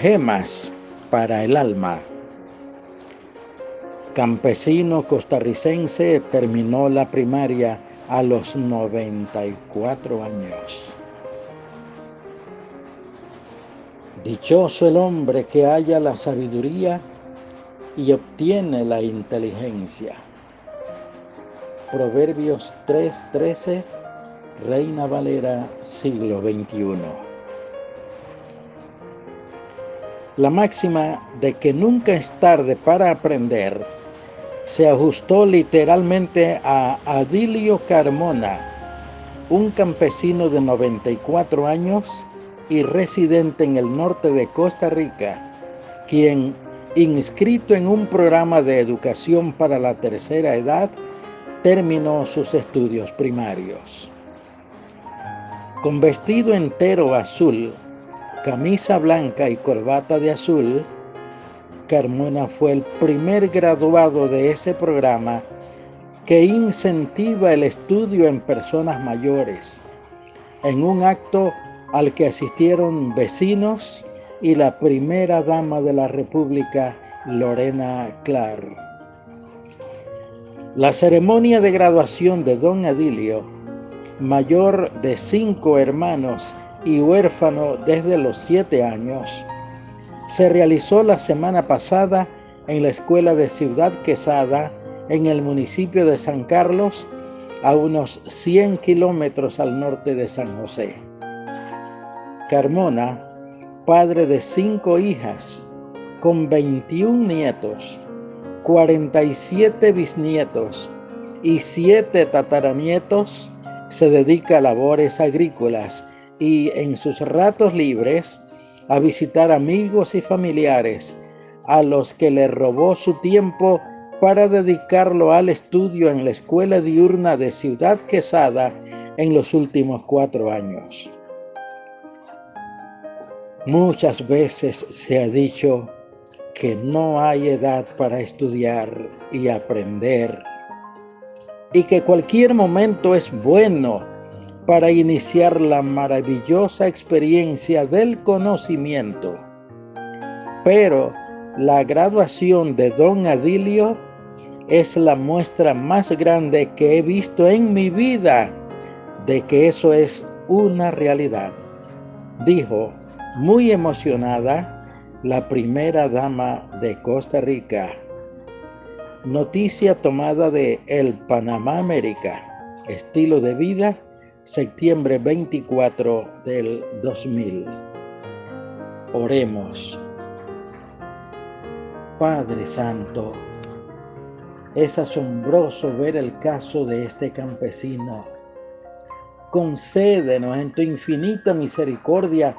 Gemas para el alma. Campesino costarricense terminó la primaria a los 94 años. Dichoso el hombre que haya la sabiduría y obtiene la inteligencia. Proverbios 3:13, Reina Valera, siglo XXI. La máxima de que nunca es tarde para aprender se ajustó literalmente a Adilio Carmona, un campesino de 94 años y residente en el norte de Costa Rica, quien, inscrito en un programa de educación para la tercera edad, terminó sus estudios primarios. Con vestido entero azul, camisa blanca y corbata de azul, Carmona fue el primer graduado de ese programa que incentiva el estudio en personas mayores, en un acto al que asistieron vecinos y la primera dama de la República, Lorena Clark. La ceremonia de graduación de don Adilio, mayor de cinco hermanos y huérfano desde los siete años, se realizó la semana pasada en la escuela de Ciudad Quesada, en el municipio de San Carlos, a unos 100 kilómetros al norte de San José. Carmona, padre de cinco hijas, con 21 nietos, 47 bisnietos y 7 tataranietos, se dedica a labores agrícolas y en sus ratos libres a visitar amigos y familiares a los que le robó su tiempo para dedicarlo al estudio en la escuela diurna de Ciudad Quesada en los últimos cuatro años. Muchas veces se ha dicho que no hay edad para estudiar y aprender y que cualquier momento es bueno para iniciar la maravillosa experiencia del conocimiento. Pero la graduación de don Adilio es la muestra más grande que he visto en mi vida de que eso es una realidad, dijo muy emocionada la primera dama de Costa Rica. Noticia tomada de El Panamá América, estilo de vida septiembre 24 del 2000. Oremos. Padre Santo, es asombroso ver el caso de este campesino. Concédenos en tu infinita misericordia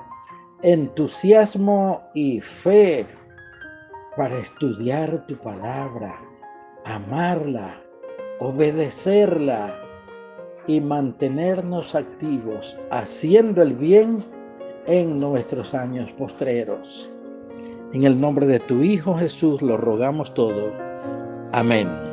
entusiasmo y fe para estudiar tu palabra, amarla, obedecerla y mantenernos activos haciendo el bien en nuestros años postreros. En el nombre de tu Hijo Jesús lo rogamos todo. Amén.